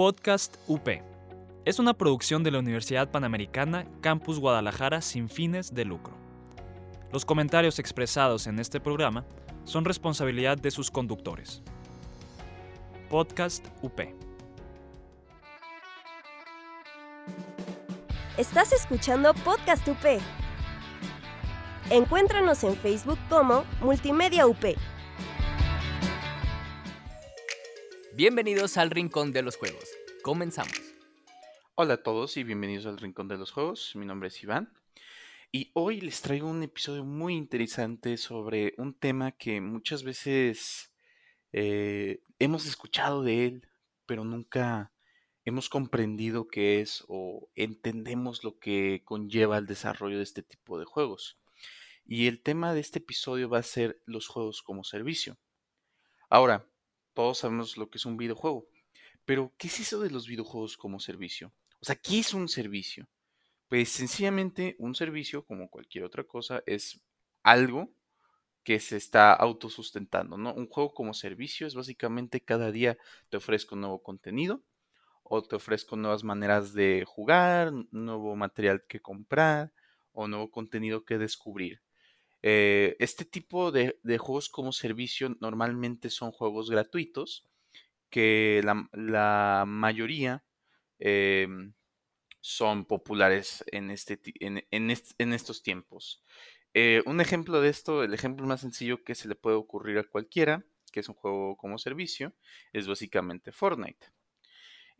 Podcast UP. Es una producción de la Universidad Panamericana Campus Guadalajara sin fines de lucro. Los comentarios expresados en este programa son responsabilidad de sus conductores. Podcast UP. Estás escuchando Podcast UP. Encuéntranos en Facebook como Multimedia UP. Bienvenidos al Rincón de los Juegos. Comenzamos. Hola a todos y bienvenidos al Rincón de los Juegos. Mi nombre es Iván y hoy les traigo un episodio muy interesante sobre un tema que muchas veces eh, hemos escuchado de él, pero nunca hemos comprendido qué es o entendemos lo que conlleva el desarrollo de este tipo de juegos. Y el tema de este episodio va a ser los juegos como servicio. Ahora, todos sabemos lo que es un videojuego. Pero, ¿qué es eso de los videojuegos como servicio? O sea, ¿qué es un servicio? Pues sencillamente un servicio, como cualquier otra cosa, es algo que se está autosustentando, ¿no? Un juego como servicio es básicamente cada día te ofrezco nuevo contenido o te ofrezco nuevas maneras de jugar, nuevo material que comprar o nuevo contenido que descubrir. Eh, este tipo de, juegos como servicio normalmente son juegos gratuitos que la, mayoría em, son populares en, este, en, estos tiempos. Eh, un ejemplo de esto, el ejemplo más sencillo que se le puede ocurrir a cualquiera, que es un juego como servicio, es básicamente Fortnite.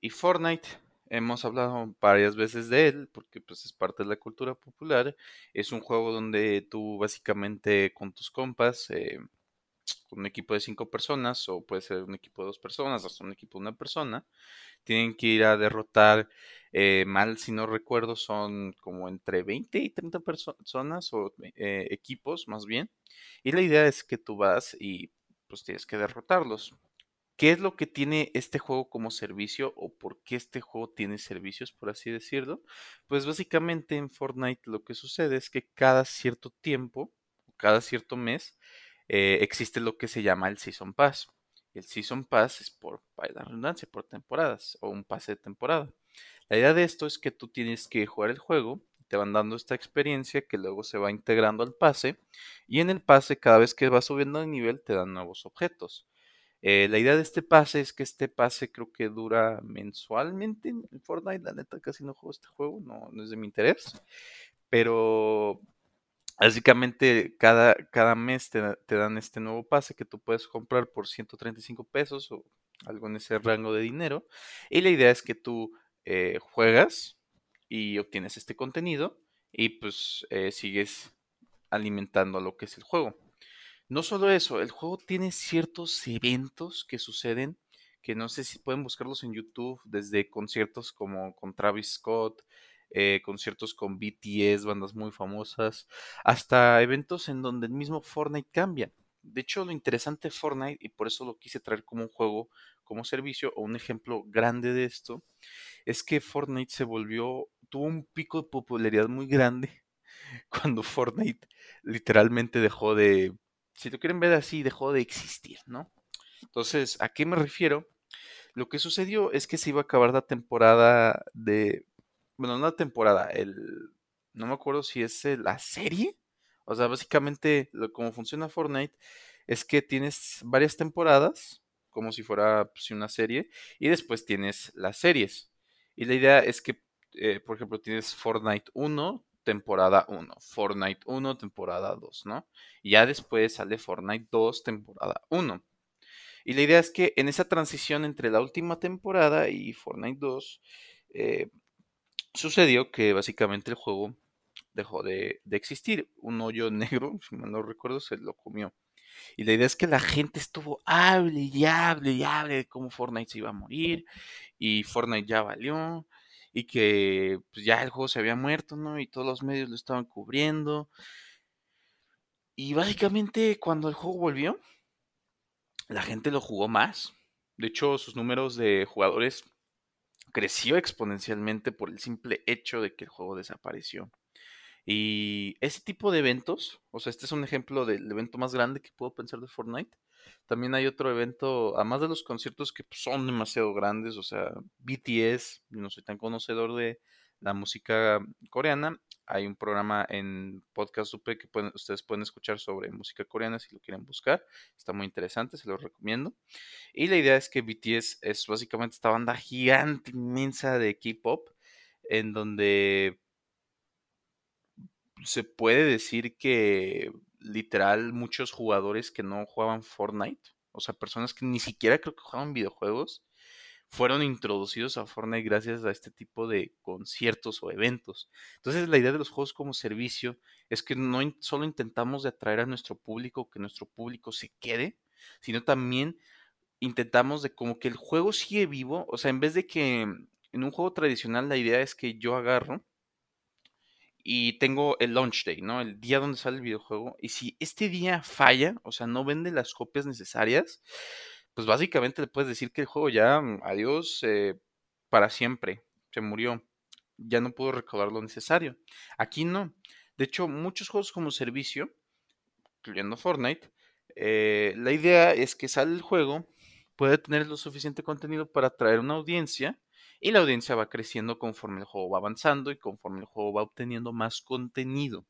Y Fortnite Hemos hablado varias veces de él porque pues es parte de la cultura popular. Es un juego donde tú básicamente con tus compas, eh, un equipo de cinco personas o puede ser un equipo de dos personas, hasta un equipo de una persona, tienen que ir a derrotar, eh, mal si no recuerdo, son como entre 20 y 30 personas o eh, equipos más bien. Y la idea es que tú vas y pues tienes que derrotarlos. ¿Qué es lo que tiene este juego como servicio o por qué este juego tiene servicios, por así decirlo? Pues básicamente en Fortnite lo que sucede es que cada cierto tiempo, cada cierto mes, eh, existe lo que se llama el Season Pass. El Season Pass es por, la redundancia, por temporadas o un pase de temporada. La idea de esto es que tú tienes que jugar el juego, te van dando esta experiencia que luego se va integrando al pase y en el pase cada vez que vas subiendo de nivel te dan nuevos objetos. Eh, la idea de este pase es que este pase creo que dura mensualmente en Fortnite. La neta casi no juego este juego, no, no es de mi interés. Pero básicamente cada, cada mes te, dan este nuevo pase que tú puedes comprar por 135 pesos o algo en ese rango de dinero. Y la idea es que tú eh, juegas y obtienes este contenido y pues eh, sigues alimentando lo que es el juego. No solo eso, el juego tiene ciertos eventos que suceden que no sé si pueden buscarlos en YouTube, desde conciertos como con Travis Scott, eh, conciertos con BTS, bandas muy famosas, hasta eventos en donde el mismo Fortnite cambia. De hecho, lo interesante de Fortnite, y por eso lo quise traer como un juego, como servicio, o un ejemplo grande de esto, es que Fortnite se volvió, tuvo un pico de popularidad muy grande cuando Fortnite literalmente dejó de si lo quieren ver así, dejó de existir, ¿no? Entonces, ¿a qué me refiero? Lo que sucedió es que se iba a acabar la temporada de. Bueno, no la temporada, el. No me acuerdo si es la serie. O sea, básicamente, lo, como funciona Fortnite es que tienes varias temporadas, como si fuera pues, una serie, y después tienes las series. Y la idea es que, eh, por ejemplo, tienes Fortnite 1, temporada 1, Fortnite 1, temporada 2, ¿no? Y ya después sale Fortnite 2, temporada 1. Y la idea es que en esa transición entre la última temporada y Fortnite 2, eh, sucedió que básicamente el juego dejó de, existir. Un hoyo negro, si mal no recuerdo, se lo comió. Y la idea es que la gente estuvo hable y hable y hable de cómo Fortnite se iba a morir. Y Fortnite ya valió y que pues, ya el juego se había muerto, ¿no? Y todos los medios lo estaban cubriendo. Y básicamente cuando el juego volvió, la gente lo jugó más. De hecho, sus números de jugadores creció exponencialmente por el simple hecho de que el juego desapareció. Y ese tipo de eventos, o sea, este es un ejemplo del evento más grande que puedo pensar de Fortnite, También hay otro evento, además de los conciertos que pues, son demasiado grandes, o sea, BTS, no soy tan conocedor de la música coreana, hay un programa en Podcast UP que ustedes pueden escuchar sobre música coreana si lo quieren buscar. Está muy interesante, se lo recomiendo. Y la idea es que BTS es básicamente esta banda gigante, inmensa de K-pop, en donde se puede decir que literal muchos jugadores que no jugaban Fortnite, o sea, personas que ni siquiera creo que jugaban videojuegos, fueron introducidos a Fortnite gracias a este tipo de conciertos o eventos. Entonces la idea de los juegos como servicio es que no solo intentamos de atraer a nuestro público, que nuestro público se quede, sino también intentamos de como que el juego sigue vivo, o sea, en vez de que en un juego tradicional la idea es que yo agarro y tengo el launch day, ¿no? El día donde sale el videojuego. Y si este día falla, o sea, no vende las copias necesarias, pues básicamente le puedes decir que el juego ya, mm, adiós, eh, para siempre, se murió, ya no pudo recaudar lo necesario. Aquí no. De hecho, muchos juegos como servicio, incluyendo Fortnite, eh, la idea es que sale el juego, puede tener lo suficiente contenido para atraer una audiencia y la audiencia va creciendo conforme el juego va avanzando y conforme el juego va obteniendo más contenido.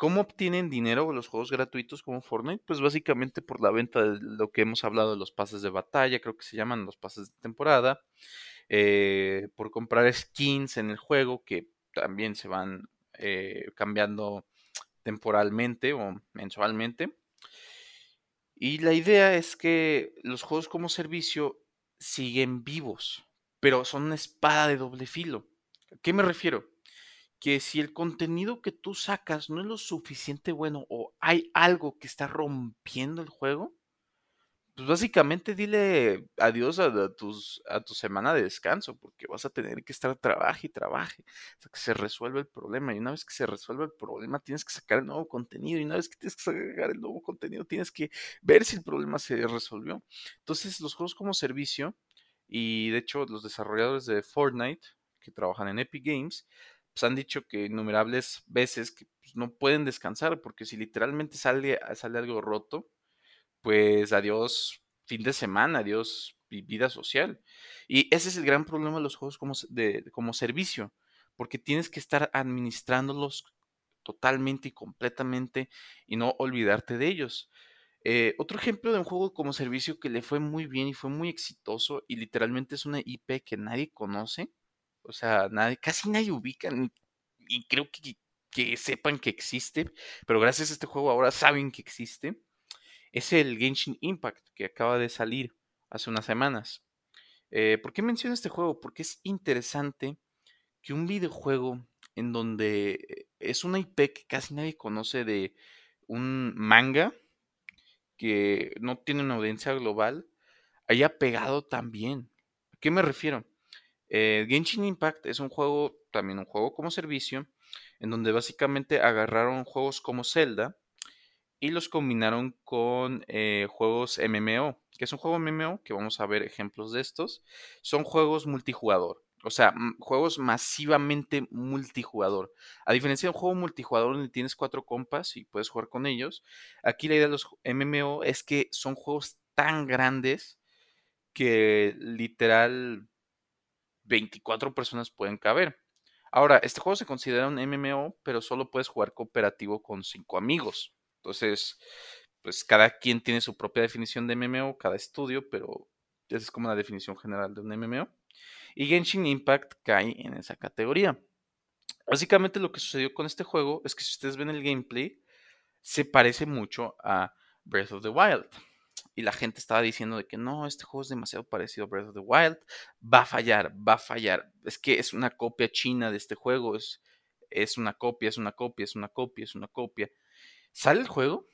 ¿Cómo obtienen dinero los juegos gratuitos como Fortnite? Pues básicamente por la venta de lo que hemos hablado de los pases de batalla, creo que se llaman los pases de temporada, eh, por comprar skins en el juego que también se van eh, cambiando temporalmente o mensualmente. Y la idea es que los juegos como servicio siguen vivos, pero son una espada de doble filo. ¿A qué me refiero? Que si el contenido que tú sacas no es lo suficiente bueno o hay algo que está rompiendo el juego, pues básicamente dile adiós a, tus, a tu semana de descanso, porque vas a tener que estar trabaje y trabaje hasta que se resuelva el problema. Y una vez que se resuelva el problema, tienes que sacar el nuevo contenido. Y una vez que tienes que sacar el nuevo contenido, tienes que ver si el problema se resolvió. Entonces, los juegos como servicio, y de hecho, los desarrolladores de Fortnite, que trabajan en Epic Games, pues han dicho que innumerables veces que pues, no pueden descansar, porque si literalmente sale, sale algo roto, pues adiós fin de semana, adiós vida social. Y ese es el gran problema de los juegos como, de, como servicio, porque tienes que estar administrándolos totalmente y completamente y no olvidarte de ellos. Eh, otro ejemplo de un juego como servicio que le fue muy bien y fue muy exitoso y literalmente es una IP que nadie conoce o sea, casi nadie ubica, y creo que, que sepan que existe, pero gracias a este juego ahora saben que existe. Es el Genshin Impact que acaba de salir hace unas semanas. Eh, ¿Por qué menciono este juego? Porque es interesante que un videojuego en donde es una IP que casi nadie conoce de un manga que no tiene una audiencia global haya pegado tan bien. ¿A qué me refiero? Eh, Genshin Impact es un juego, también un juego como servicio, en donde básicamente agarraron juegos como Zelda y los combinaron con eh, juegos MMO, que es un juego MMO, que vamos a ver ejemplos de estos. Son juegos multijugador, o sea, juegos masivamente multijugador. A diferencia de un juego multijugador donde tienes cuatro compas y puedes jugar con ellos, aquí la idea de los MMO es que son juegos tan grandes que literal 24 personas pueden caber. Ahora, este juego se considera un MMO, pero solo puedes jugar cooperativo con 5 amigos. Entonces, pues cada quien tiene su propia definición de MMO, cada estudio, pero esa es como la definición general de un MMO. Y Genshin Impact cae en esa categoría. Básicamente lo que sucedió con este juego es que si ustedes ven el gameplay, se parece mucho a Breath of the Wild y la gente estaba diciendo de que no, este juego es demasiado parecido a Breath of the Wild, va a fallar, va a fallar. Es que es una copia china de este juego, es, es una copia, es una copia, es una copia, es una copia. Sale el juego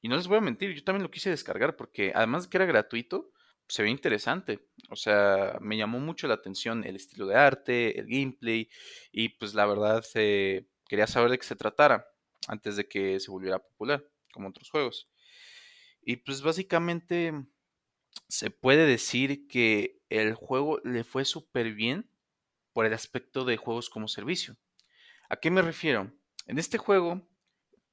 y no les voy a mentir, yo también lo quise descargar porque además de que era gratuito, se ve interesante. O sea, me llamó mucho la atención el estilo de arte, el gameplay y pues la verdad eh, quería saber de qué se tratara antes de que se volviera popular como otros juegos. Y pues básicamente se puede decir que el juego le fue súper bien por el aspecto de juegos como servicio. ¿A qué me refiero? En este juego,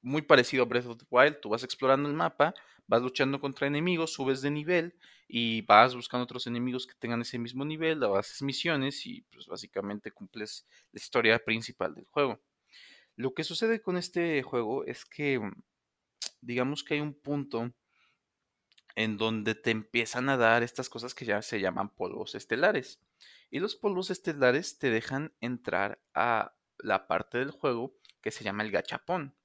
muy parecido a Breath of the Wild, tú vas explorando el mapa, vas luchando contra enemigos, subes de nivel y vas buscando otros enemigos que tengan ese mismo nivel, haces misiones y pues básicamente cumples la historia principal del juego. Lo que sucede con este juego es que digamos que hay un punto en donde te empiezan a dar estas cosas que ya se llaman polvos estelares. Y los polvos estelares te dejan entrar a la parte del juego que se llama el gachapón.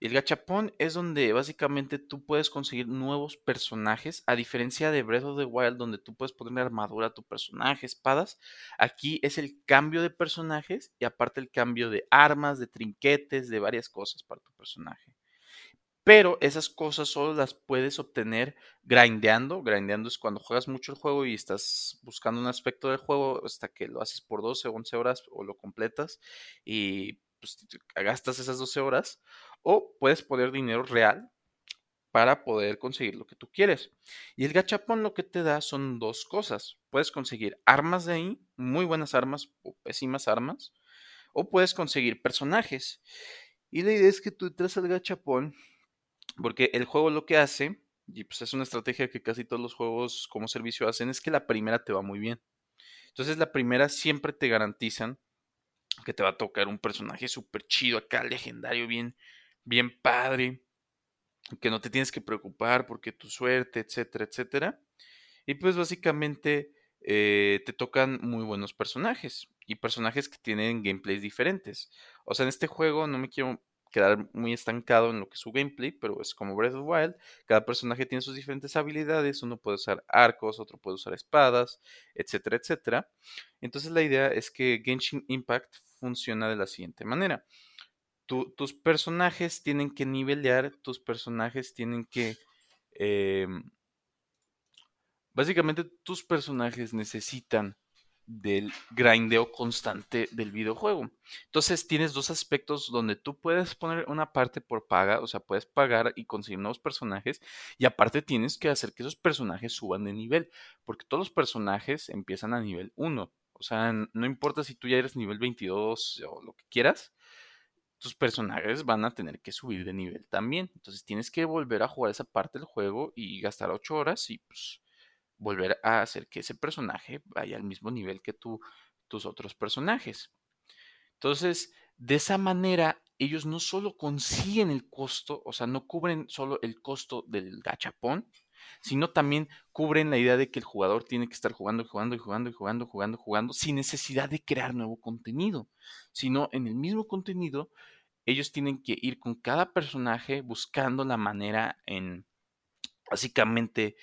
Y el gachapón es donde básicamente tú puedes conseguir nuevos personajes, a diferencia de Breath of the Wild, donde tú puedes poner armadura a tu personaje, espadas. Aquí es el cambio de personajes y aparte el cambio de armas, de trinquetes, de varias cosas para tu personaje. Pero esas cosas solo las puedes obtener grindeando. Grindeando es cuando juegas mucho el juego y estás buscando un aspecto del juego hasta que lo haces por 12 o 11 horas o lo completas y pues, gastas esas 12 horas. O puedes poner dinero real para poder conseguir lo que tú quieres. Y el gachapón lo que te da son dos cosas. Puedes conseguir armas de ahí, muy buenas armas o pésimas armas. O puedes conseguir personajes. Y la idea es que tú entras al gachapón porque el juego lo que hace, y pues es una estrategia que casi todos los juegos como servicio hacen, es que la primera te va muy bien. Entonces la primera siempre te garantizan que te va a tocar un personaje súper chido acá, legendario, bien, bien padre, que no te tienes que preocupar porque tu suerte, etcétera, etcétera. Y pues básicamente eh, te tocan muy buenos personajes y personajes que tienen gameplays diferentes. O sea, en este juego no me quiero quedar muy estancado en lo que es su gameplay, pero es como Breath of Wild, cada personaje tiene sus diferentes habilidades, uno puede usar arcos, otro puede usar espadas, etcétera, etcétera. Entonces la idea es que Genshin Impact funciona de la siguiente manera. tus personajes tienen que nivelear, tus personajes tienen que... Em, básicamente tus personajes necesitan del grindeo constante del videojuego. Entonces tienes dos aspectos donde tú puedes poner una parte por paga, o sea, puedes pagar y conseguir nuevos personajes y aparte tienes que hacer que esos personajes suban de nivel, porque todos los personajes empiezan a nivel 1. O sea, no importa si tú ya eres nivel 22 o lo que quieras, tus personajes van a tener que subir de nivel también. Entonces tienes que volver a jugar esa parte del juego y gastar 8 horas y pues volver a hacer que ese personaje vaya al mismo nivel que tus otros personajes. Entonces, de esa manera, ellos no solo consiguen el costo, o sea, no cubren solo el costo del gachapón, sino también cubren la idea de que el jugador tiene que estar jugando, jugando y jugando y jugando, jugando, jugando, sin necesidad de crear nuevo contenido, sino en el mismo contenido, ellos tienen que ir con cada personaje buscando la manera en básicamente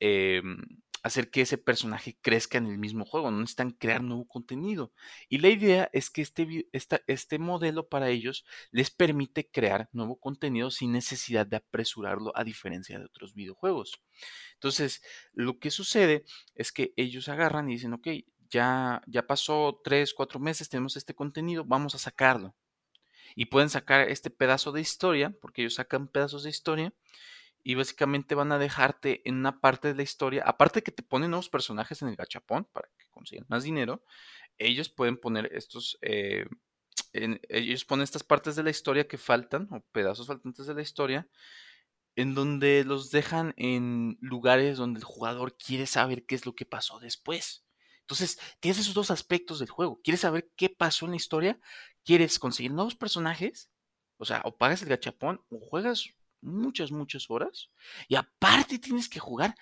em, hacer que ese personaje crezca en el mismo juego, no necesitan crear nuevo contenido. Y la idea es que este, este modelo para ellos les permite crear nuevo contenido sin necesidad de apresurarlo a diferencia de otros videojuegos. Entonces, lo que sucede es que ellos agarran y dicen, ok, ya, ya pasó tres, cuatro meses, tenemos este contenido, vamos a sacarlo. Y pueden sacar este pedazo de historia, porque ellos sacan pedazos de historia, y básicamente van a dejarte en una parte de la historia, aparte que te ponen nuevos personajes en el gachapón para que consigan más dinero, ellos pueden poner estos, eh, ellos ponen estas partes de la historia que faltan, o pedazos faltantes de la historia, en donde los dejan en lugares donde el jugador quiere saber qué es lo que pasó después. Entonces, tienes esos dos aspectos del juego. ¿Quieres saber qué pasó en la historia? ¿Quieres conseguir nuevos personajes? O sea, o pagas el gachapón o juegas muchas, muchas horas. Y aparte tienes que jugar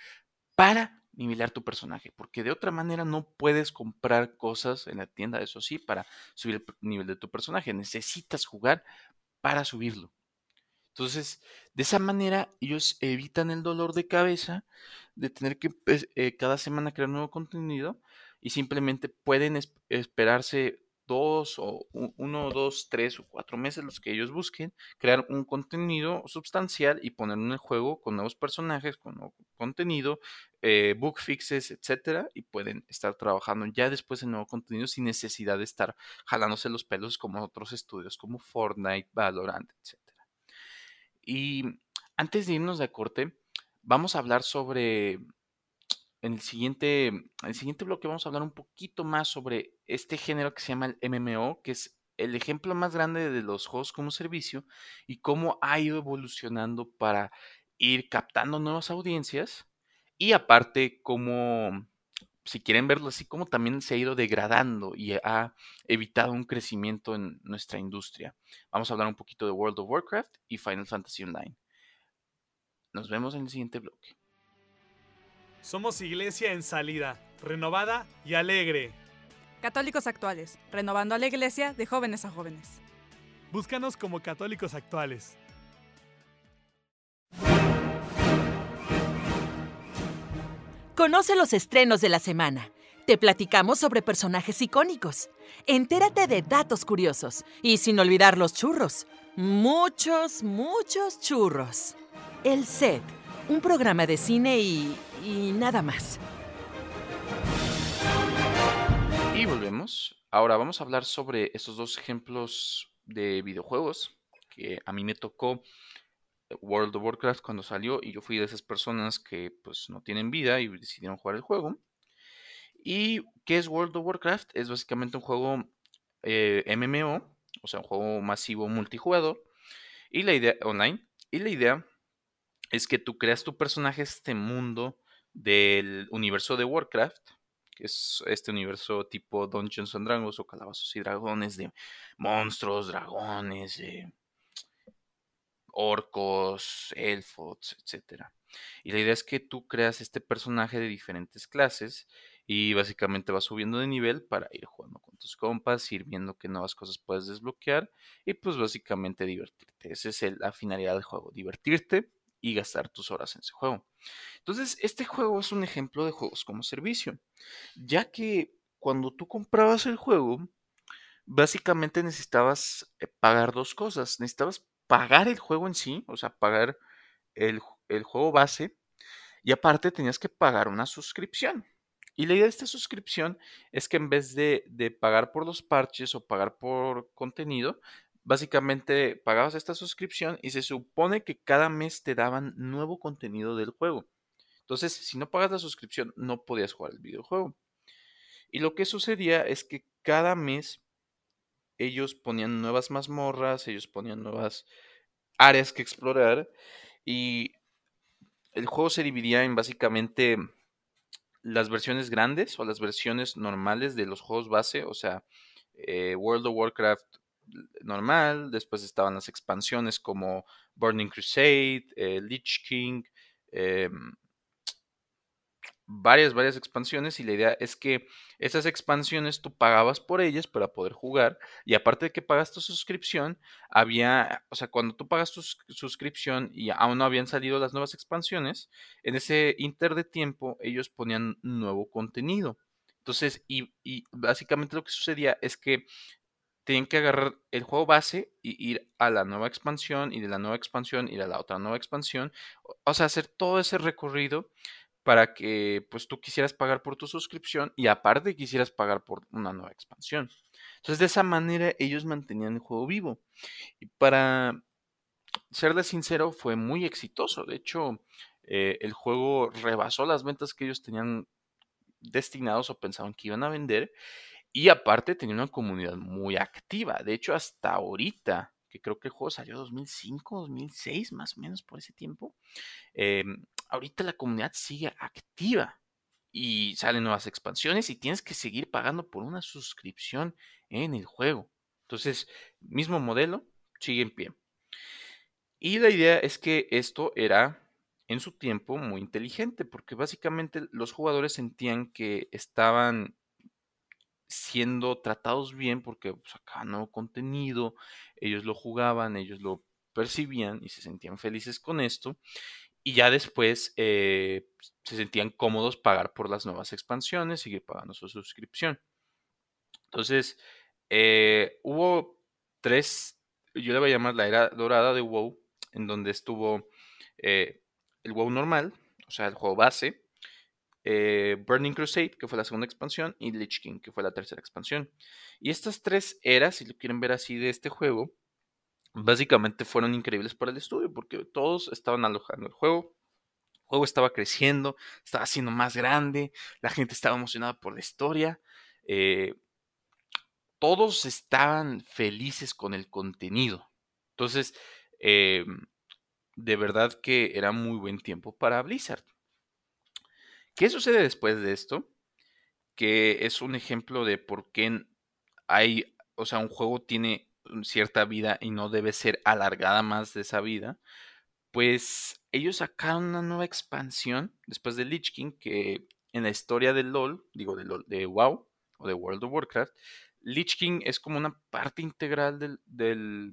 para nivelar tu personaje, porque de otra manera no puedes comprar cosas en la tienda, eso sí, para subir el nivel de tu personaje. Necesitas jugar para subirlo. Entonces, de esa manera ellos evitan el dolor de cabeza de tener que pues, eh, cada semana crear nuevo contenido y simplemente pueden esperarse dos o uno, dos, tres o cuatro meses, los que ellos busquen, crear un contenido sustancial y ponerlo en el juego con nuevos personajes, con nuevo contenido, eh, book fixes, etcétera, y pueden estar trabajando ya después en nuevo contenido sin necesidad de estar jalándose los pelos como otros estudios como Fortnite, Valorant, etcétera. Y antes de irnos de corte, vamos a hablar sobre en el siguiente, en el siguiente bloque vamos a hablar un poquito más sobre este género que se llama el MMO, que es el ejemplo más grande de los juegos como servicio y cómo ha ido evolucionando para ir captando nuevas audiencias y aparte como si quieren verlo así, como también se ha ido degradando y ha evitado un crecimiento en nuestra industria. Vamos a hablar un poquito de World of Warcraft y Final Fantasy Online. Nos vemos en el siguiente bloque. Somos iglesia en salida, renovada y alegre. Católicos actuales, renovando a la iglesia de jóvenes a jóvenes. Búscanos como católicos actuales. Conoce los estrenos de la semana. Te platicamos sobre personajes icónicos. Entérate de datos curiosos. Y sin olvidar los churros. Muchos, muchos churros. El Set, un programa de cine y... y nada más. Y volvemos. Ahora vamos a hablar sobre estos dos ejemplos de videojuegos que a mí me tocó World of Warcraft cuando salió y yo fui de esas personas que pues no tienen vida y decidieron jugar el juego. ¿Y qué es World of Warcraft? Es básicamente un juego eh, MMO, o sea, un juego masivo multijugador y la idea online. Y la idea es que tú creas tu personaje este mundo del universo de Warcraft, que es este universo tipo Dungeons and Dragons o Calabazos y Dragones de monstruos, dragones, eh, orcos, elfos, etc. Y la idea es que tú creas este personaje de diferentes clases y básicamente vas subiendo de nivel para ir jugando con tus compas, ir viendo qué nuevas cosas puedes desbloquear y pues básicamente divertirte. Esa es la finalidad del juego, divertirte y gastar tus horas en ese juego. Entonces, este juego es un ejemplo de juegos como servicio, ya que cuando tú comprabas el juego, básicamente necesitabas eh, pagar dos cosas. Necesitabas pagar el juego en sí, o sea, pagar el, juego base, y aparte tenías que pagar una suscripción. Y la idea de esta suscripción es que en vez de, de, pagar por los parches o pagar por contenido, básicamente pagabas esta suscripción y se supone que cada mes te daban nuevo contenido del juego. Entonces, si no pagas la suscripción, no podías jugar el videojuego. Y lo que sucedía es que cada mes ellos ponían nuevas mazmorras, ellos ponían nuevas áreas que explorar y el juego se dividía en básicamente las versiones grandes o las versiones normales de los juegos base, o sea, eh, World of Warcraft normal, después estaban las expansiones como Burning Crusade, eh, Lich King, em, varias, varias expansiones y la idea es que esas expansiones tú pagabas por ellas para poder jugar y aparte de que pagas tu suscripción, había, o sea, cuando tú pagas tu suscripción y aún no habían salido las nuevas expansiones, en ese inter de tiempo ellos ponían nuevo contenido. Entonces, y, y básicamente lo que sucedía es que tenían que agarrar el juego base y ir a la nueva expansión y de la nueva expansión ir a la otra nueva expansión. O sea, hacer todo ese recorrido para que pues tú quisieras pagar por tu suscripción y aparte quisieras pagar por una nueva expansión. Entonces de esa manera ellos mantenían el juego vivo. Y para serles sincero fue muy exitoso. De hecho, eh, el juego rebasó las ventas que ellos tenían destinados o pensaban que iban a vender. Y aparte tenía una comunidad muy activa. De hecho, hasta ahorita, que creo que el juego salió en 2005, 2006, más o menos por ese tiempo, eh, ahorita la comunidad sigue activa y salen nuevas expansiones y tienes que seguir pagando por una suscripción en el juego. Entonces, mismo modelo, sigue en pie. Y la idea es que esto era en su tiempo muy inteligente, porque básicamente los jugadores sentían que estaban siendo tratados bien porque sacaban nuevo contenido, ellos lo jugaban, ellos lo percibían y se sentían felices con esto y ya después eh, se sentían cómodos pagar por las nuevas expansiones, seguir pagando su suscripción. Entonces, eh, hubo tres, yo le voy a llamar la era dorada de WoW, en donde estuvo eh, el WoW normal, o sea, el juego base, Burning Crusade, que fue la segunda expansión, y Lich King, que fue la tercera expansión. Y estas tres eras, si lo quieren ver así de este juego, básicamente fueron increíbles para el estudio porque todos estaban alojando el juego. El juego estaba creciendo, estaba siendo más grande, la gente estaba emocionada por la historia. Eh, todos estaban felices con el contenido. Entonces, eh, de verdad que era muy buen tiempo para Blizzard. ¿Qué sucede después de esto? Que es un ejemplo de por qué hay, o sea, un juego tiene cierta vida y no debe ser alargada más de esa vida. Pues ellos sacaron una nueva expansión después de Lich King que en la historia de LOL, digo de LOL, de WoW o de World of Warcraft, Lich King es como una parte integral del,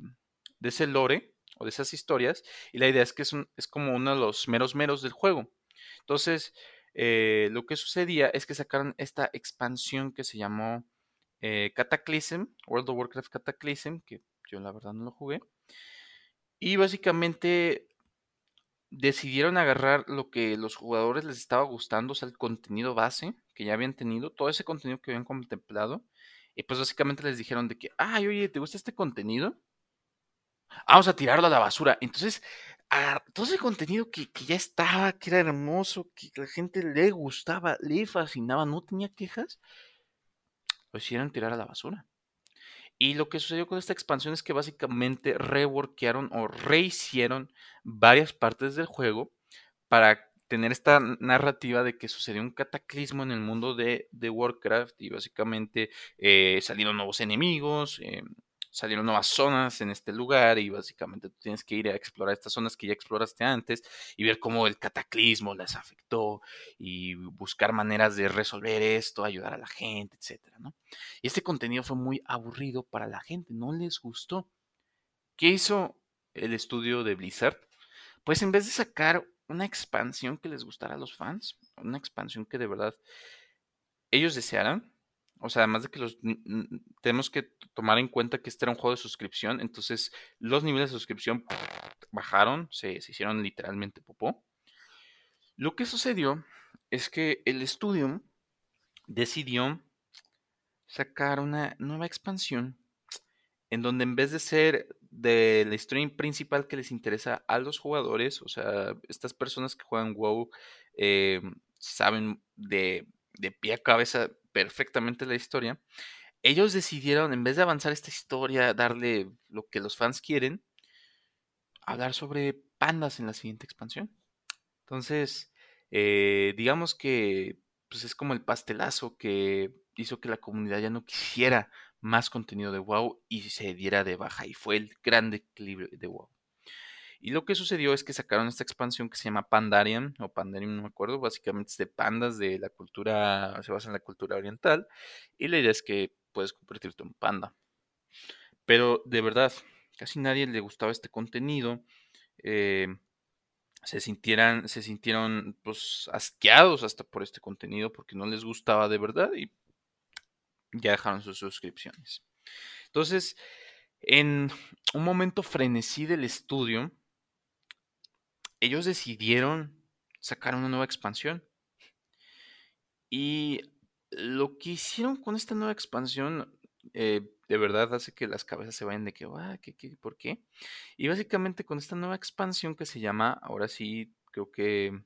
de ese lore o de esas historias y la idea es que es, es como uno de los meros meros del juego. Entonces, eh, lo que sucedía es que sacaron esta expansión que se llamó eh, Cataclysm, World of Warcraft Cataclysm, que yo la verdad no lo jugué. Y básicamente decidieron agarrar lo que los jugadores les estaba gustando, o sea, el contenido base que ya habían tenido, todo ese contenido que habían contemplado, y pues básicamente les dijeron de que, ay, oye, ¿te gusta este contenido? Vamos a tirarlo a la basura. Entonces, todo ese contenido que, que, ya estaba, que era hermoso, que a la gente le gustaba, le fascinaba, no tenía quejas, lo hicieron tirar a la basura. Y lo que sucedió con esta expansión es que básicamente reworkearon o rehicieron varias partes del juego para tener esta narrativa de que sucedió un cataclismo en el mundo de, Warcraft y básicamente eh, salieron nuevos enemigos, eh, salieron nuevas zonas en este lugar y básicamente tú tienes que ir a explorar estas zonas que ya exploraste antes y ver cómo el cataclismo les afectó y buscar maneras de resolver esto, ayudar a la gente, etcétera, ¿no? Y este contenido fue muy aburrido para la gente, no les gustó. ¿Qué hizo el estudio de Blizzard? Pues en vez de sacar una expansión que les gustara a los fans, una expansión que de verdad ellos desearan, o sea, además de que los tenemos que tomar en cuenta que este era un juego de suscripción, entonces los niveles de suscripción bajaron, se, hicieron literalmente popó. Lo que sucedió es que el estudio decidió sacar una nueva expansión en donde en vez de ser de la historia principal que les interesa a los jugadores, o sea, estas personas que juegan WoW eh, saben de, de pie a cabeza perfectamente la historia, ellos decidieron, en vez de avanzar esta historia, darle lo que los fans quieren, hablar sobre pandas en la siguiente expansión. Entonces, eh, digamos que pues es como el pastelazo que hizo que la comunidad ya no quisiera más contenido de WoW y se diera de baja. Y fue el gran declive de WoW. Y lo que sucedió es que sacaron esta expansión que se llama Pandarian, o Pandarium, no me acuerdo, básicamente es de pandas de la cultura, se basa en la cultura oriental, y la idea es que puedes convertirte en panda. Pero de verdad, casi nadie le gustaba este contenido. Eh, se sintieran, se sintieron pues asqueados hasta por este contenido porque no les gustaba de verdad y ya dejaron sus suscripciones. Entonces, en un momento frenesí del estudio, ellos decidieron sacar una nueva expansión. Y lo que hicieron con esta nueva expansión, eh, de verdad hace que las cabezas se vayan de que, ah, ¿qué, qué, por qué? Y básicamente con esta nueva expansión que se llama, ahora sí, creo que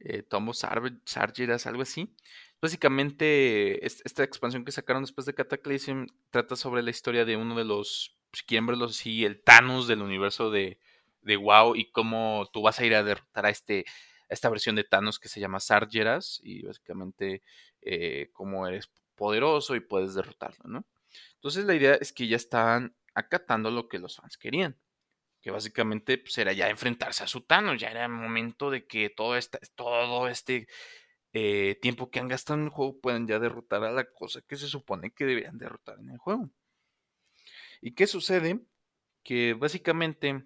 eh, Tombo Sargeras, algo así. Básicamente, esta expansión que sacaron después de Cataclysm trata sobre la historia de uno de los, si quieren verlo así, el Thanos del universo de, de WoW y cómo tú vas a ir a derrotar a este esta versión de Thanos que se llama Sargeras y básicamente eh, cómo eres poderoso y puedes derrotarlo, ¿no? Entonces la idea es que ya estaban acatando lo que los fans querían, que básicamente pues, era ya enfrentarse a su Thanos, ya era el momento de que todo, este, todo este eh, tiempo que han gastado en el juego puedan ya derrotar a la cosa que se supone que deberían derrotar en el juego. ¿Y qué sucede? Que básicamente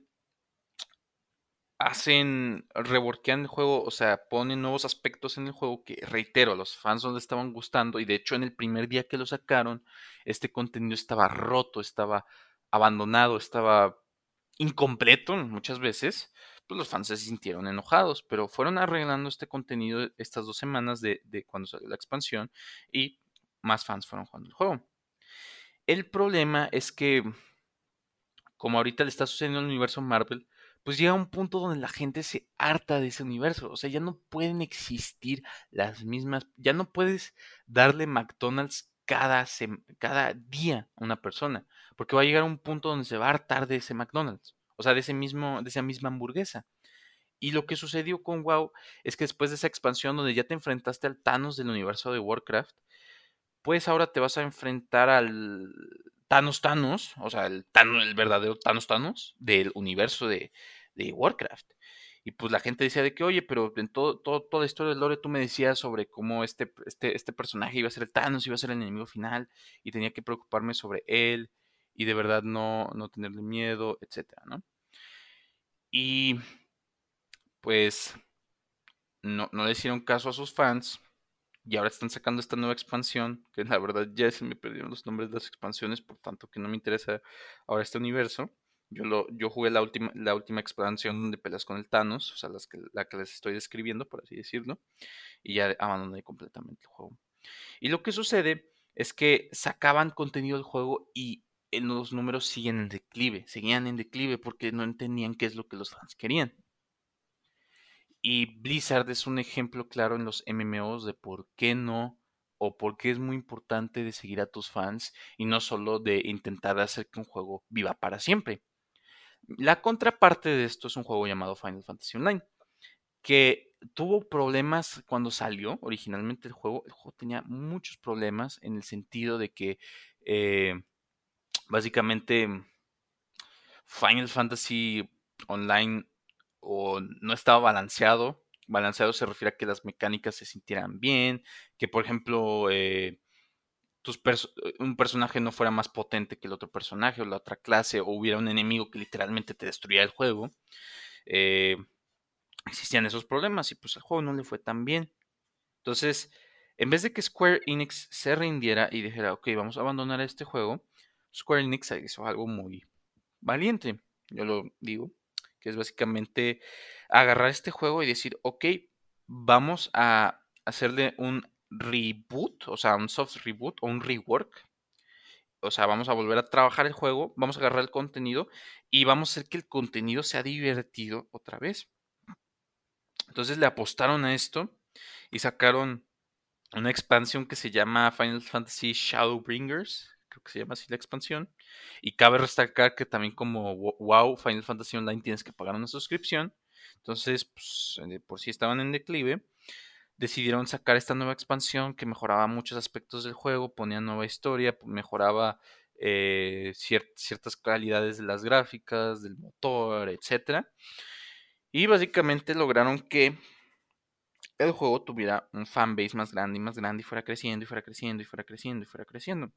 hacen, reworkean el juego, o sea, ponen nuevos aspectos en el juego que, reitero, a los fans no les estaban gustando y de hecho en el primer día que lo sacaron, este contenido estaba roto, estaba abandonado, estaba incompleto muchas veces, pues los fans se sintieron enojados, pero fueron arreglando este contenido estas dos semanas de, cuando salió la expansión y más fans fueron jugando el juego. El problema es que, como ahorita le está sucediendo al universo Marvel, pues llega un punto donde la gente se harta de ese universo. O sea, ya no pueden existir las mismas, ya no puedes darle McDonald's cada, cada día a una persona, porque va a llegar un punto donde se va a hartar de ese McDonald's. o sea, de, ese mismo, de esa misma hamburguesa. Y lo que sucedió con WoW es que después de esa expansión donde ya te enfrentaste al Thanos del universo de Warcraft, pues ahora te vas a enfrentar al Thanos Thanos, o sea, el, Thanos, el verdadero Thanos Thanos del universo de, de Warcraft. Y pues la gente decía de que, oye, pero en todo, todo, toda la historia del lore tú me decías sobre cómo este, este, este personaje iba a ser el Thanos, iba a ser el enemigo final, y tenía que preocuparme sobre él, y de verdad no, no tenerle miedo, etcétera, ¿no? Y pues no, no le hicieron caso a sus fans, y ahora están sacando esta nueva expansión, que la verdad ya se me perdieron los nombres de las expansiones, por tanto que no me interesa ahora este universo. Yo, lo, yo jugué la última, la última expansión donde peleas con el Thanos, o sea, las que, la que les estoy describiendo, por así decirlo, y ya abandoné completamente el juego. Y lo que sucede es que sacaban contenido del juego y los números siguen en declive, seguían en declive porque no entendían qué es lo que los fans querían. Y Blizzard es un ejemplo claro en los MMOs de por qué no o por qué es muy importante de seguir a tus fans y no solo de intentar hacer que un juego viva para siempre. La contraparte de esto es un juego llamado Final Fantasy Online, que tuvo problemas cuando salió originalmente el juego. El juego tenía muchos problemas en el sentido de que eh, básicamente Final Fantasy Online o no estaba balanceado. Balanceado se refiere a que las mecánicas se sintieran bien, que por ejemplo eh, un personaje no fuera más potente que el otro personaje o la otra clase, o hubiera un enemigo que literalmente te destruía el juego, eh, existían esos problemas y pues al juego no le fue tan bien. Entonces, en vez de que Square Enix se rindiera y dijera, ok, vamos a abandonar este juego, Square Enix hizo algo muy valiente, yo lo digo, que es básicamente agarrar este juego y decir, ok, vamos a hacerle un reboot, o sea, un soft reboot o un rework. O sea, vamos a volver a trabajar el juego, vamos a agarrar el contenido y vamos a hacer que el contenido sea divertido otra vez. Entonces le apostaron a esto y sacaron una expansión que se llama Final Fantasy Shadowbringers, creo que se llama así la expansión. Y cabe destacar que también como WoW Final Fantasy Online tienes que pagar una suscripción. Entonces, pues, por si estaban en declive decidieron sacar esta nueva expansión que mejoraba muchos aspectos del juego, ponía nueva historia, mejoraba eh, ciertas calidades de las gráficas, del motor, etc. Y básicamente lograron que el juego tuviera un fanbase más grande y más grande y fuera creciendo y fuera creciendo y fuera creciendo y fuera creciendo.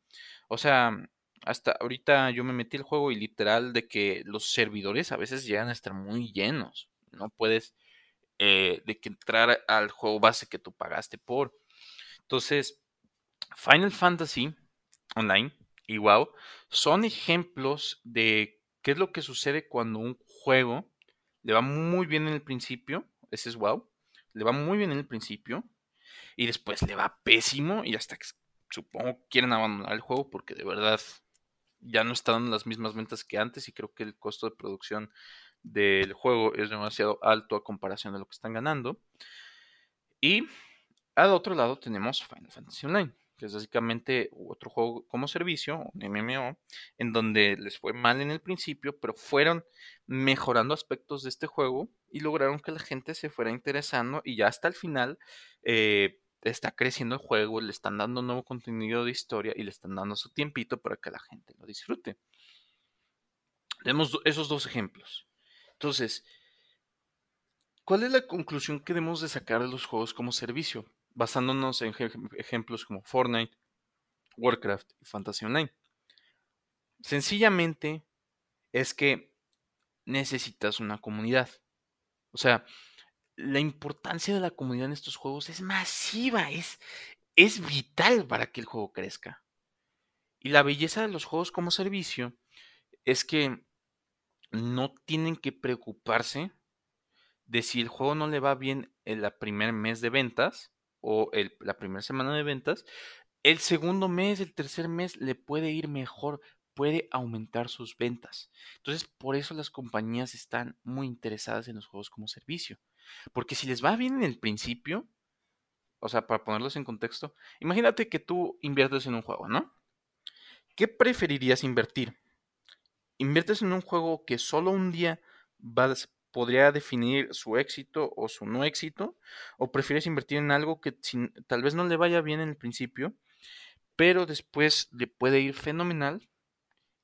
O sea, hasta ahorita yo me metí el juego y literal de que los servidores a veces llegan a estar muy llenos. No puedes eh, de que entrar al juego base que tú pagaste por. Entonces, Final Fantasy Online y WoW son ejemplos de qué es lo que sucede cuando un juego le va muy bien en el principio, ese es WoW, le va muy bien en el principio y después le va pésimo y hasta que supongo quieren abandonar el juego porque de verdad ya no están las mismas ventas que antes y creo que el costo de producción del juego es demasiado alto a comparación de lo que están ganando. Y al otro lado tenemos Final Fantasy Online, que es básicamente otro juego como servicio, MMO, en donde les fue mal en el principio, pero fueron mejorando aspectos de este juego y lograron que la gente se fuera interesando y ya hasta el final eh, está creciendo el juego, le están dando nuevo contenido de historia y le están dando su tiempito para que la gente lo disfrute. Tenemos esos dos ejemplos. Entonces, ¿cuál es la conclusión que debemos de sacar de los juegos como servicio? Basándonos en ejemplos como Fortnite, Warcraft y Fantasy Online. Sencillamente es que necesitas una comunidad. O sea, la importancia de la comunidad en estos juegos es masiva, es, es vital para que el juego crezca. Y la belleza de los juegos como servicio es que no tienen que preocuparse de si el juego no le va bien en el primer mes de ventas o la primera semana de ventas, el segundo mes, el tercer mes le puede ir mejor, puede aumentar sus ventas. Entonces, por eso las compañías están muy interesadas en los juegos como servicio. Porque si les va bien en el principio, o sea, para ponerlos en contexto, imagínate que tú inviertes en un juego, ¿no? ¿Qué preferirías invertir? inviertes en un juego que solo un día vas, podría definir su éxito o su no éxito, o prefieres invertir en algo que tal vez no le vaya bien en el principio, pero después le puede ir fenomenal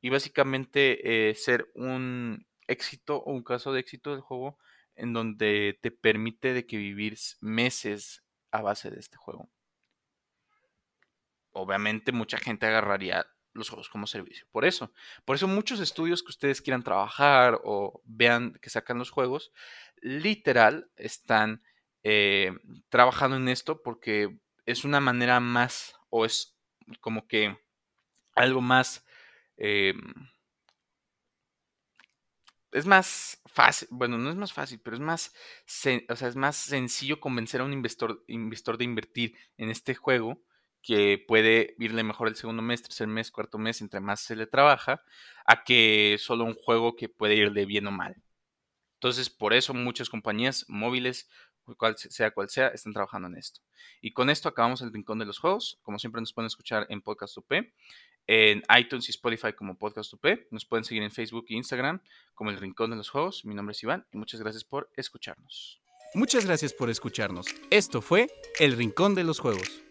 y básicamente eh, ser un éxito o un caso de éxito del juego en donde te permite de que vivir meses a base de este juego. Obviamente mucha gente agarraría los juegos como servicio. Por eso, por eso muchos estudios que ustedes quieran trabajar o vean que sacan los juegos, literal están eh, trabajando en esto porque es una manera más o es como que algo más em, es más fácil, bueno, no es más fácil, pero es más, o sea, es más sencillo convencer a un investor, investor de invertir en este juego que puede irle mejor el segundo mes, tercer mes, cuarto mes, entre más se le trabaja, a que solo un juego que puede irle bien o mal. Entonces, por eso muchas compañías móviles, cual sea cual sea, están trabajando en esto. Y con esto acabamos el rincón de los juegos. Como siempre nos pueden escuchar en Podcast UP en iTunes y Spotify como Podcast UP. Nos pueden seguir en Facebook e Instagram como El Rincón de los Juegos. Mi nombre es Iván y muchas gracias por escucharnos. Muchas gracias por escucharnos. Esto fue El Rincón de los Juegos.